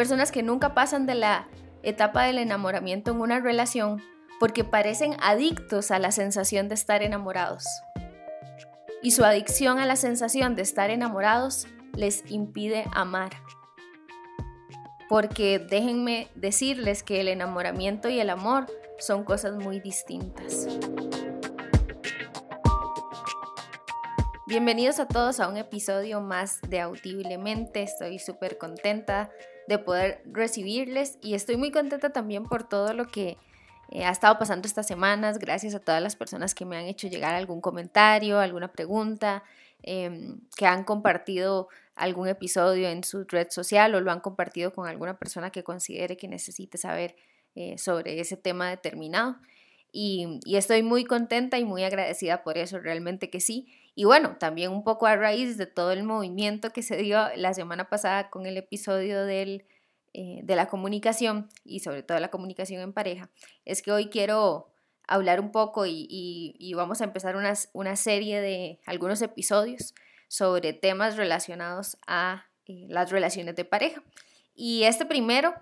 personas que nunca pasan de la etapa del enamoramiento en una relación porque parecen adictos a la sensación de estar enamorados. Y su adicción a la sensación de estar enamorados les impide amar. Porque déjenme decirles que el enamoramiento y el amor son cosas muy distintas. Bienvenidos a todos a un episodio más de Audiblemente. Estoy súper contenta de poder recibirles y estoy muy contenta también por todo lo que eh, ha estado pasando estas semanas. Gracias a todas las personas que me han hecho llegar algún comentario, alguna pregunta, em, que han compartido algún episodio en su red social o lo han compartido con alguna persona que considere que necesite saber eh, sobre ese tema determinado. Y, y, estoy muy contenta y muy agradecida por eso, realmente que sí. Y bueno, también un poco a raíz de todo el movimiento que se dio la semana pasada con el episodio del, eh, de la comunicación y sobre todo la comunicación en pareja, es que hoy quiero hablar un poco y, y, vamos a empezar una serie de algunos episodios sobre temas relacionados a eh, las relaciones de pareja. Y este primero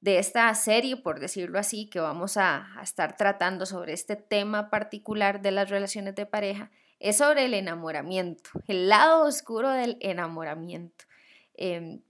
de esta serie, por decirlo así, que vamos a, a estar tratando sobre este tema particular de las relaciones de pareja, es sobre el enamoramiento, el lado oscuro del enamoramiento. Em,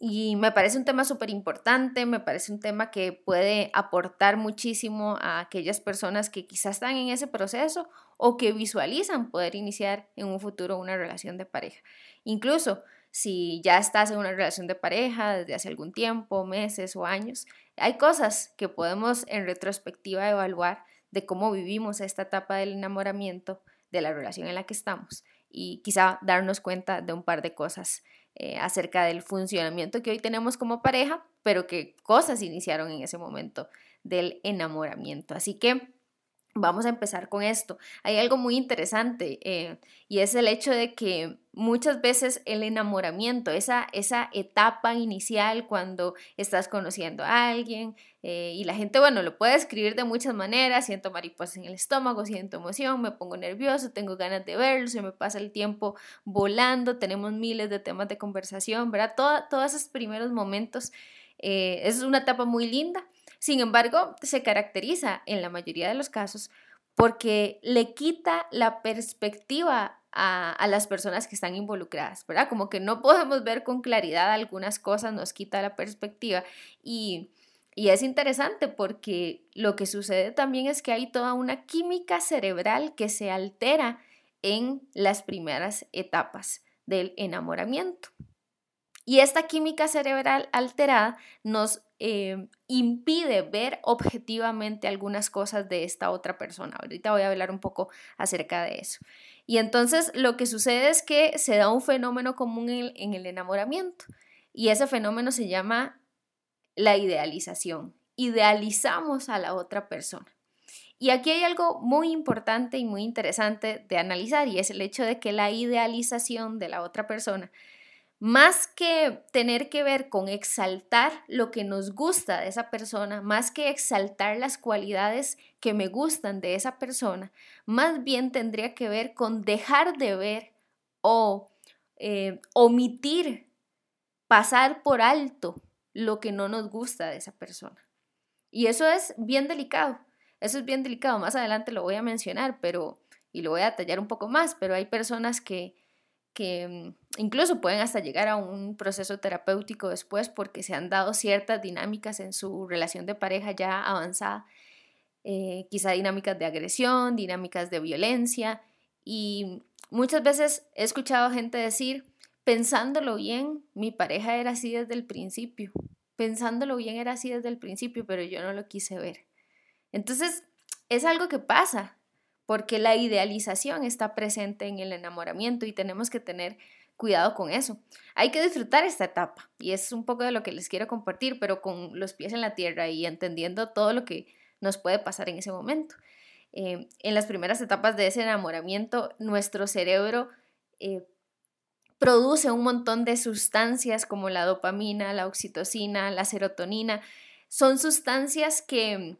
y me parece un tema súper importante, me parece un tema que puede aportar muchísimo a aquellas personas que quizás están en ese proceso o que visualizan poder iniciar en un futuro una relación de pareja. Incluso si ya estás en una relación de pareja desde hace algún tiempo, meses o años, hay cosas que podemos en retrospectiva evaluar de cómo vivimos esta etapa del enamoramiento de la relación en la que estamos y quizá darnos cuenta de un par de cosas eh, acerca del funcionamiento que hoy tenemos como pareja, pero que cosas iniciaron en ese momento del enamoramiento. Así que Vamos a empezar con esto. Hay algo muy interesante eh, y es el hecho de que muchas veces el enamoramiento, esa, esa etapa inicial cuando estás conociendo a alguien eh, y la gente, bueno, lo puede escribir de muchas maneras, siento mariposas en el estómago, siento emoción, me pongo nervioso, tengo ganas de verlo, se me pasa el tiempo volando, tenemos miles de temas de conversación, ¿verdad? todos esos primeros momentos eh, es una etapa muy linda sin embargo, se caracteriza en la mayoría de los casos porque le quita la perspectiva a, las personas que están involucradas, ¿verdad? Como que no podemos ver con claridad algunas cosas, nos quita la perspectiva y, y es interesante porque lo que sucede también es que hay toda una química cerebral que se altera en las primeras etapas del enamoramiento. Y esta química cerebral alterada nos eh, impide ver objetivamente algunas cosas de esta otra persona. Ahorita voy a hablar un poco acerca de eso. Y entonces lo que sucede es que se da un fenómeno común en el enamoramiento y ese fenómeno se llama la idealización. Idealizamos a la otra persona. Y aquí hay algo muy importante y muy interesante de analizar y es el hecho de que la idealización de la otra persona más que tener que ver con exaltar lo que nos gusta de esa persona, más que exaltar las cualidades que me gustan de esa persona, más bien tendría que ver con dejar de ver o eh, omitir, pasar por alto lo que no nos gusta de esa persona. Y eso es bien delicado, eso es bien delicado, más adelante lo voy a mencionar, pero, y lo voy a detallar un poco más, pero hay personas que que mm, incluso pueden hasta llegar a un proceso terapéutico después porque se han dado ciertas dinámicas en su relación de pareja ya avanzada, eh, quizá dinámicas de agresión, dinámicas de violencia y muchas veces he escuchado gente decir, pensándolo bien, mi pareja era así desde el principio, pensándolo bien era así desde el principio, pero yo no lo quise ver. Entonces, es algo que pasa, porque la idealización está presente en el enamoramiento y tenemos que tener cuidado con eso. Hay que disfrutar esta etapa y es un poco de lo que les quiero compartir, pero con los pies en la tierra y entendiendo todo lo que nos puede pasar en ese momento. Eh, en las primeras etapas de ese enamoramiento, nuestro cerebro eh, produce un montón de sustancias como la dopamina, la oxitocina, la serotonina. Son sustancias que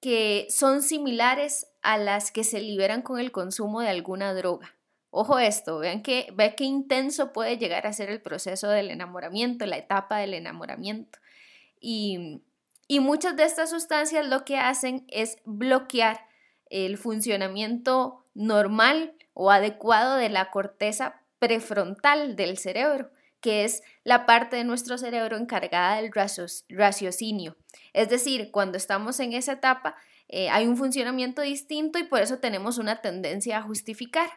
que son similares a las que se liberan con el consumo de alguna droga, Ojo esto, vean que, vean qué intenso puede llegar a ser el proceso del enamoramiento, la etapa del enamoramiento. Y, y muchas de estas sustancias lo que hacen es bloquear el funcionamiento normal o adecuado de la corteza prefrontal del cerebro, que es la parte de nuestro cerebro encargada del raciocinio. Es decir, cuando estamos en esa etapa eh, hay un funcionamiento distinto y por eso tenemos una tendencia a justificar.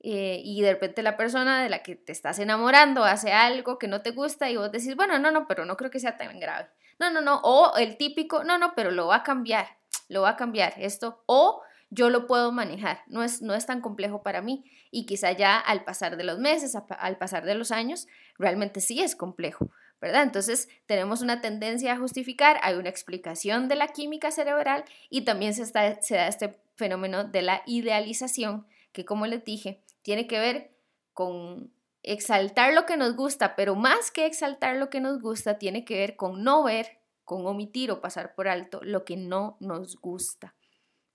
Eh, y de repente la persona de la que te estás enamorando hace algo que no te gusta y vos decís, bueno, no, no, pero no creo que sea tan grave. No, no, no. O el típico, no, no, pero lo va a cambiar, lo va a cambiar esto. O yo lo puedo manejar, no es, no es tan complejo para mí. Y quizá ya al pasar de los meses, al pasar de los años, realmente sí es complejo. Entonces tenemos una tendencia a justificar, hay una explicación de la química cerebral y también se, se da este fenómeno de la idealización, que como les dije, tiene que ver con exaltar lo que nos gusta, pero más que exaltar lo que nos gusta, tiene que ver con no ver, con omitir o pasar por alto lo que no nos gusta.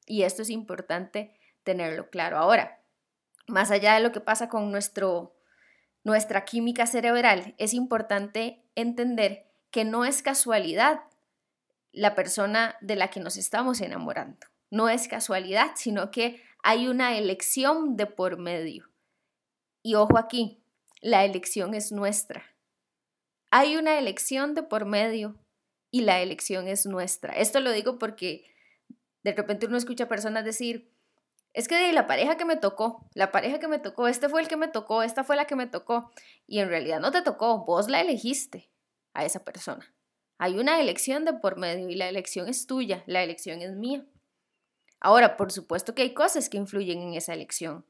Y esto es importante tenerlo claro. Ahora, más allá de lo que pasa con nuestro nuestra química cerebral, es importante entender que no es casualidad la persona de la que nos estamos enamorando. No es casualidad, sino que hay una elección de por medio. Y ojo aquí, la elección es nuestra. Hay una elección de por medio y la elección es nuestra. Esto lo digo porque de repente uno escucha personas decir, es que la pareja que me tocó, la pareja que me tocó, este fue el que me tocó, esta fue la que me tocó. Y en realidad no te tocó, vos la elegiste a esa persona. Hay una elección de por medio y la elección es tuya, la elección es mía. Ahora, por supuesto que hay cosas que influyen en esa elección.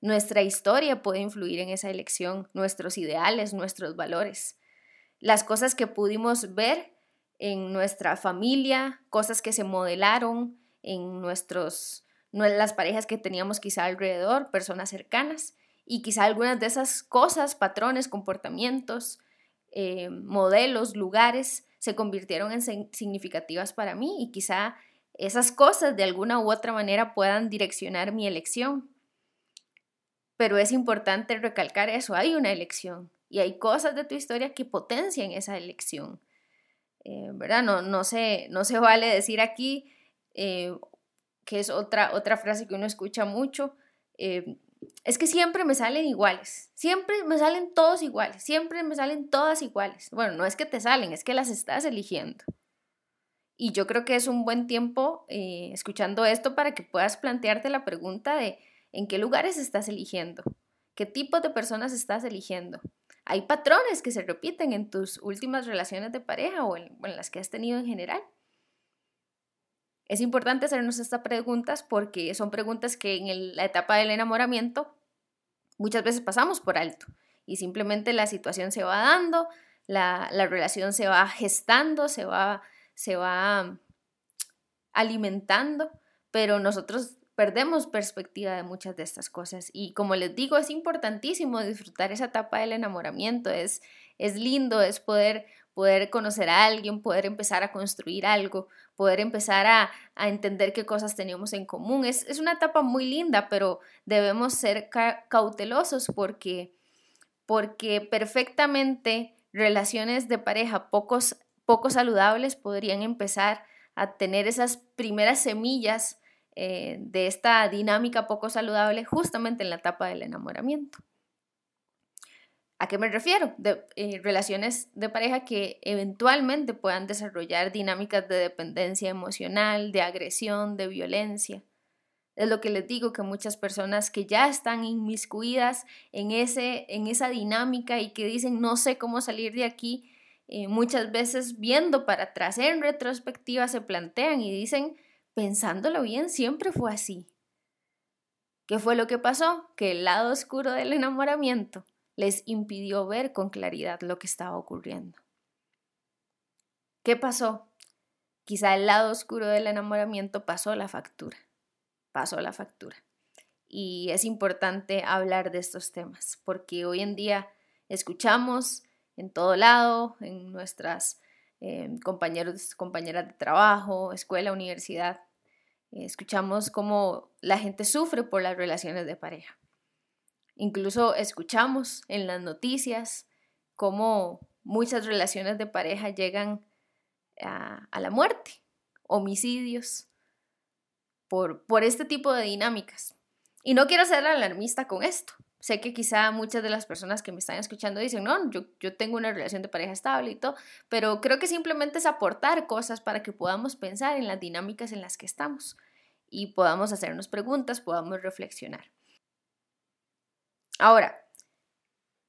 Nuestra historia puede influir en esa elección, nuestros ideales, nuestros valores. Las cosas que pudimos ver en nuestra familia, cosas que se modelaron en nuestros las parejas que teníamos quizá alrededor, personas cercanas, y quizá algunas de esas cosas, patrones, comportamientos, eh, modelos, lugares, se convirtieron en significativas para mí y quizá esas cosas de alguna u otra manera puedan direccionar mi elección. Pero es importante recalcar eso, hay una elección y hay cosas de tu historia que potencian esa elección. Eh, ¿Verdad? No, no, se, no se vale decir aquí, eh, que es otra, otra frase que uno escucha mucho, eh, es que siempre me salen iguales, siempre me salen todos iguales, siempre me salen todas iguales. Bueno, no es que te salen, es que las estás eligiendo. Y yo creo que es un buen tiempo eh, escuchando esto para que puedas plantearte la pregunta de en qué lugares estás eligiendo, qué tipo de personas estás eligiendo. Hay patrones que se repiten en tus últimas relaciones de pareja o en las que has tenido en general. Es importante hacernos estas preguntas porque son preguntas que en la etapa del enamoramiento muchas veces pasamos por alto y simplemente la situación se va dando, la, relación se va gestando, se va, se va alimentando, pero nosotros perdemos perspectiva de muchas de estas cosas. Y como les digo, es importantísimo disfrutar esa etapa del enamoramiento, es, es lindo, es poder poder conocer a alguien, poder empezar a construir algo, poder empezar a, entender qué cosas tenemos en común. Es, una etapa muy linda, pero debemos ser cautelosos porque, porque perfectamente relaciones de pareja pocos, poco saludables podrían empezar a tener esas primeras semillas eh, de esta dinámica poco saludable justamente en la etapa del enamoramiento. ¿A qué me refiero? De eh, relaciones de pareja que eventualmente puedan desarrollar dinámicas de dependencia emocional, de agresión, de violencia. Es lo que les digo que muchas personas que ya están inmiscuidas en, ese, en esa dinámica y que dicen no sé cómo salir de aquí, eh, muchas veces viendo para atrás en retrospectiva se plantean y dicen, pensándolo bien, siempre fue así. ¿Qué fue lo que pasó? Que el lado oscuro del enamoramiento les impidió ver con claridad lo que estaba ocurriendo. ¿Qué pasó? Quizá el lado oscuro del enamoramiento pasó la factura, pasó la factura. Y es importante hablar de estos temas, porque hoy en día escuchamos en todo lado, en nuestras eh, compañeros, compañeras de trabajo, escuela, universidad, escuchamos cómo la gente sufre por las relaciones de pareja. Incluso escuchamos en las noticias cómo muchas relaciones de pareja llegan a, la muerte, homicidios, por, por este tipo de dinámicas. Y no quiero ser alarmista con esto. Sé que quizá muchas de las personas que me están escuchando dicen, no, yo, yo tengo una relación de pareja estable y todo, pero creo que simplemente es aportar cosas para que podamos pensar en las dinámicas en las que estamos y podamos hacernos preguntas, podamos reflexionar. Ahora,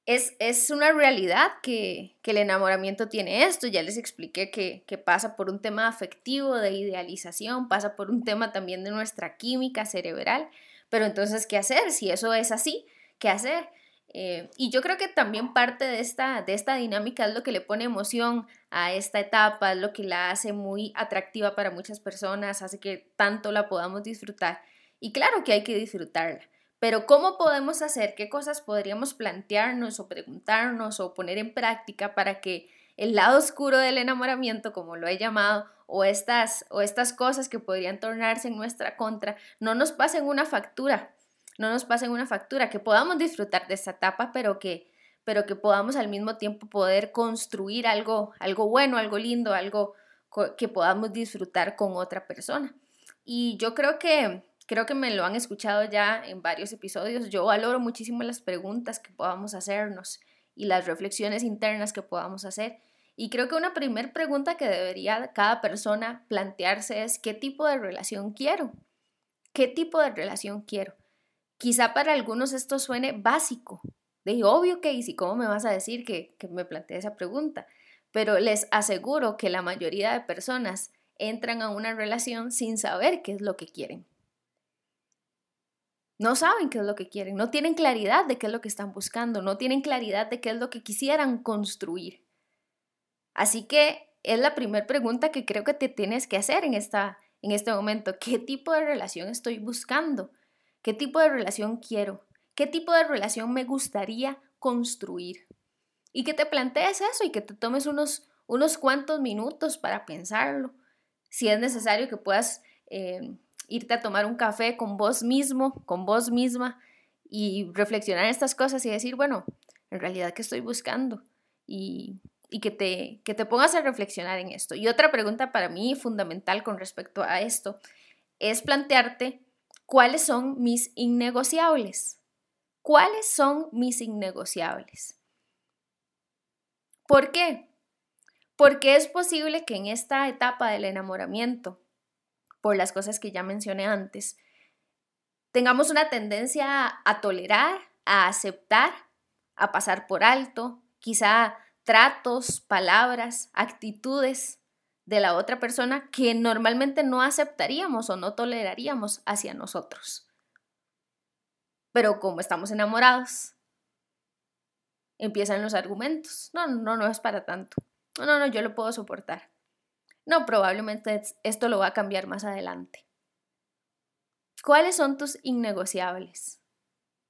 es, una realidad que, el enamoramiento tiene esto. Ya les expliqué que, que, pasa por un tema afectivo, de idealización, pasa por un tema también de nuestra química cerebral. Pero entonces, ¿qué hacer? Si eso es así, ¿qué hacer? Eh, y yo creo que también parte de esta, de esta dinámica es lo que le pone emoción a esta etapa, es lo que la hace muy atractiva para muchas personas, hace que tanto la podamos disfrutar. Y claro que hay que disfrutarla. Pero ¿cómo podemos hacer? ¿Qué cosas podríamos plantearnos o preguntarnos o poner en práctica para que el lado oscuro del enamoramiento, como lo he llamado, o estas, o estas cosas que podrían tornarse en nuestra contra, no nos pasen una factura, no nos pasen una factura, que podamos disfrutar de esta etapa, pero que, pero que podamos al mismo tiempo poder construir algo, algo bueno, algo lindo, algo que podamos disfrutar con otra persona. Y yo creo que Creo que me lo han escuchado ya en varios episodios. Yo valoro muchísimo las preguntas que podamos hacernos y las reflexiones internas que podamos hacer. Y creo que una primera pregunta que debería cada persona plantearse es ¿qué tipo de relación quiero? ¿Qué tipo de relación quiero? Quizá para algunos esto suene básico, de obvio que, ¿y si cómo me vas a decir que, que me planteé esa pregunta? Pero les aseguro que la mayoría de personas entran a una relación sin saber qué es lo que quieren. No saben qué es lo que quieren, no tienen claridad de qué es lo que están buscando, no tienen claridad de qué es lo que quisieran construir. Así que es la primera pregunta que creo que te tienes que hacer en, esta, en este momento. ¿Qué tipo de relación estoy buscando? ¿Qué tipo de relación quiero? ¿Qué tipo de relación me gustaría construir? Y que te plantees eso y que te tomes unos, unos cuantos minutos para pensarlo. Si es necesario que puedas eh, irte a tomar un café con vos mismo, con vos misma y reflexionar estas cosas y decir, bueno, en realidad, ¿qué estoy buscando? Y, que, te, que te pongas a reflexionar en esto. Y otra pregunta para mí fundamental con respecto a esto es plantearte cuáles son mis innegociables. ¿Cuáles son mis innegociables? ¿Por qué? Porque es posible que en esta etapa del enamoramiento por las cosas que ya mencioné antes, tengamos una tendencia a tolerar, a aceptar, a pasar por alto, quizá tratos, palabras, actitudes de la otra persona que normalmente no aceptaríamos o no toleraríamos hacia nosotros. Pero como estamos enamorados, empiezan los argumentos. No, no, no es para tanto. No, no, no, yo lo puedo soportar. No, probablemente esto lo va a cambiar más adelante. ¿Cuáles son tus innegociables?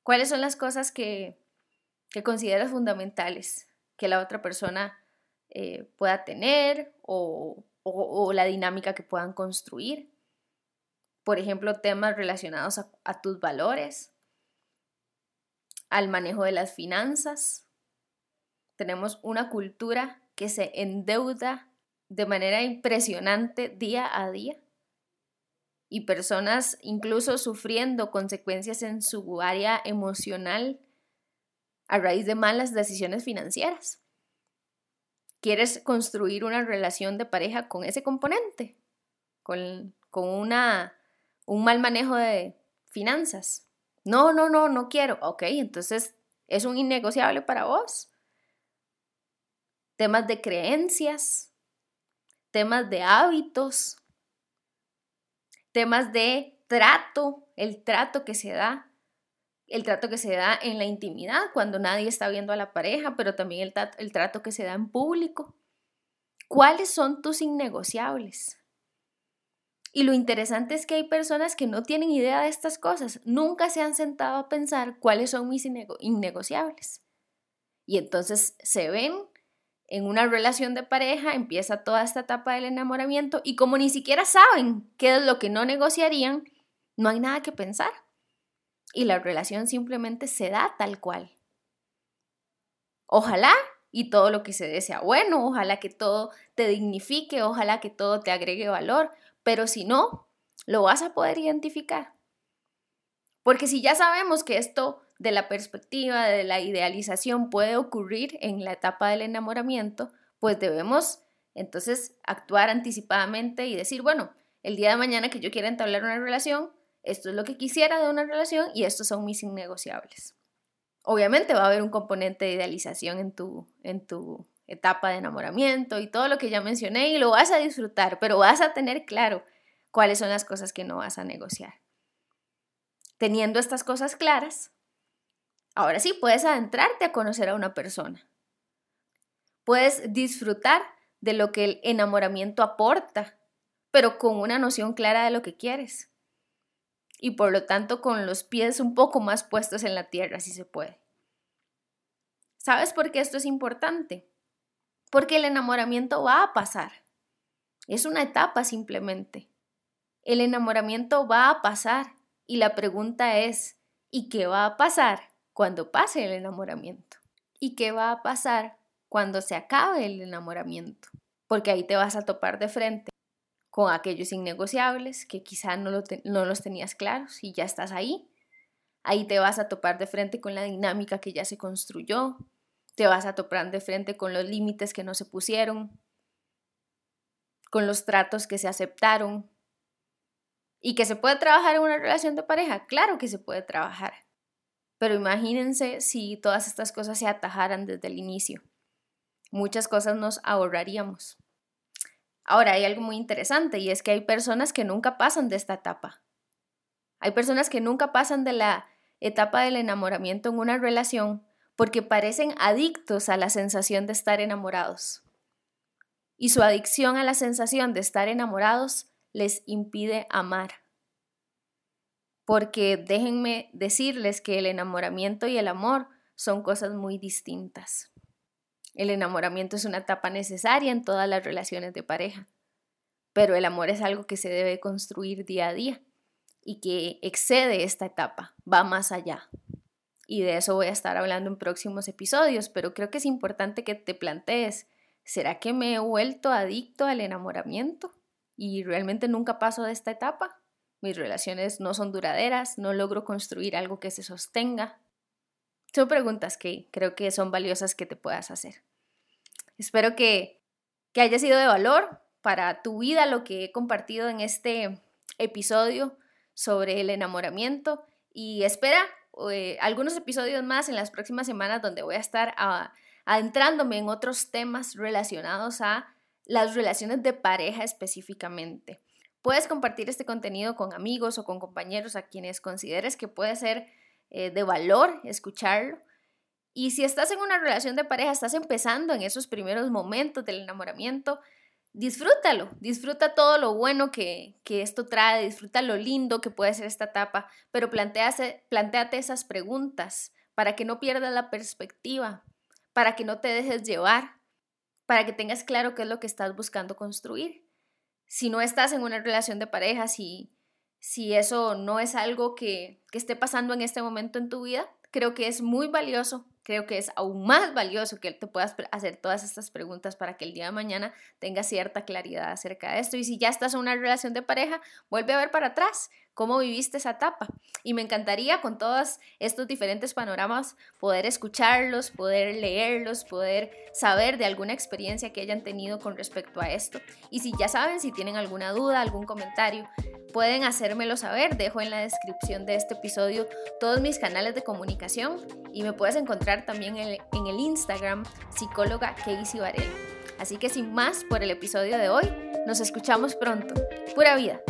¿Cuáles son las cosas que, consideras fundamentales que la otra persona eh, pueda tener o, la dinámica que puedan construir? Por ejemplo, temas relacionados a tus valores, al manejo de las finanzas. Tenemos una cultura que se endeuda de manera impresionante día a día y personas incluso sufriendo consecuencias en su área emocional a raíz de malas decisiones financieras. ¿Quieres construir una relación de pareja con ese componente? Con, con una, un mal manejo de finanzas. No, no, no, no quiero. Ok, entonces es un innegociable para vos. Temas de creencias, temas de hábitos, temas de trato, el trato que se da, el trato que se da en la intimidad cuando nadie está viendo a la pareja, pero también el, trato que se da en público. ¿Cuáles son tus innegociables? Y lo interesante es que hay personas que no tienen idea de estas cosas, nunca se han sentado a pensar cuáles son mis innegociables. Y entonces se ven en una relación de pareja empieza toda esta etapa del enamoramiento y como ni siquiera saben qué es lo que no negociarían, no hay nada que pensar. y la relación simplemente se da tal cual. Ojalá y todo lo que se dé sea bueno, ojalá que todo te dignifique, ojalá que todo te agregue valor, pero si no, lo vas a poder identificar. Porque si ya sabemos que esto de la perspectiva, de la idealización puede ocurrir en la etapa del enamoramiento, pues debemos entonces actuar anticipadamente y decir, bueno, el día de mañana que yo quiera entablar una relación, esto es lo que quisiera de una relación y estos son mis innegociables. Obviamente va a haber un componente de idealización en tu, en tu etapa de enamoramiento y todo lo que ya mencioné y lo vas a disfrutar, pero vas a tener claro cuáles son las cosas que no vas a negociar. Teniendo estas cosas claras, ahora sí puedes adentrarte a conocer a una persona. Puedes disfrutar de lo que el enamoramiento aporta, pero con una noción clara de lo que quieres. Y por lo tanto con los pies un poco más puestos en la tierra, si se puede. ¿Sabes por qué esto es importante? Porque el enamoramiento va a pasar. Es una etapa simplemente. El enamoramiento va a pasar y la pregunta es, ¿y qué va a pasar cuando pase el enamoramiento? ¿Y qué va a pasar cuando se acabe el enamoramiento? Porque ahí te vas a topar de frente con aquellos innegociables que quizá no, no los tenías claros y ya estás ahí. Ahí te vas a topar de frente con la dinámica que ya se construyó, te vas a topar de frente con los límites que no se pusieron, con los tratos que se aceptaron, ¿Y que se puede trabajar en una relación de pareja? Claro que se puede trabajar. Pero imagínense si todas estas cosas se atajaran desde el inicio. Muchas cosas nos ahorraríamos. Ahora, hay algo muy interesante y es que hay personas que nunca pasan de esta etapa. Hay personas que nunca pasan de la etapa del enamoramiento en una relación porque parecen adictos a la sensación de estar enamorados. Y su adicción a la sensación de estar enamorados les impide amar. Porque déjenme decirles que el enamoramiento y el amor son cosas muy distintas. El enamoramiento es una etapa necesaria en todas las relaciones de pareja, pero el amor es algo que se debe construir día a día y que excede esta etapa, va más allá. Y de eso voy a estar hablando en próximos episodios, pero creo que es importante que te plantees, ¿será que me he vuelto adicto al enamoramiento? Y realmente nunca paso de esta etapa. Mis relaciones no son duraderas, no logro construir algo que se sostenga. Son preguntas que creo que son valiosas que te puedas hacer. Espero que, que haya sido de valor para tu vida lo que he compartido en este episodio sobre el enamoramiento y espera eh, algunos episodios más en las próximas semanas donde voy a estar ah, adentrándome en otros temas relacionados a las relaciones de pareja específicamente. Puedes compartir este contenido con amigos o con compañeros a quienes consideres que puede ser eh, de valor escucharlo. Y si estás en una relación de pareja, estás empezando en esos primeros momentos del enamoramiento, disfrútalo, disfruta todo lo bueno que, que esto trae, disfruta lo lindo que puede ser esta etapa, pero planteate, planteate esas preguntas para que no pierdas la perspectiva, para que no te dejes llevar para que tengas claro qué es lo que estás buscando construir. Si no estás en una relación de pareja, si, si eso no es algo que, que esté pasando en este momento en tu vida, creo que es muy valioso creo que es aún más valioso que te puedas hacer todas estas preguntas para que el día de mañana tengas cierta claridad acerca de esto. Y si ya estás en una relación de pareja, vuelve a ver para atrás cómo viviste esa etapa. Y me encantaría con todos estos diferentes panoramas poder escucharlos, poder leerlos, poder saber de alguna experiencia que hayan tenido con respecto a esto. Y si ya saben, si tienen alguna duda, algún comentario, pueden hacérmelo saber. Dejo en la descripción de este episodio todos mis canales de comunicación y me puedes encontrar también en el, Instagram psicóloga Casey Varela. Así que sin más por el episodio de hoy, nos escuchamos pronto. Pura vida.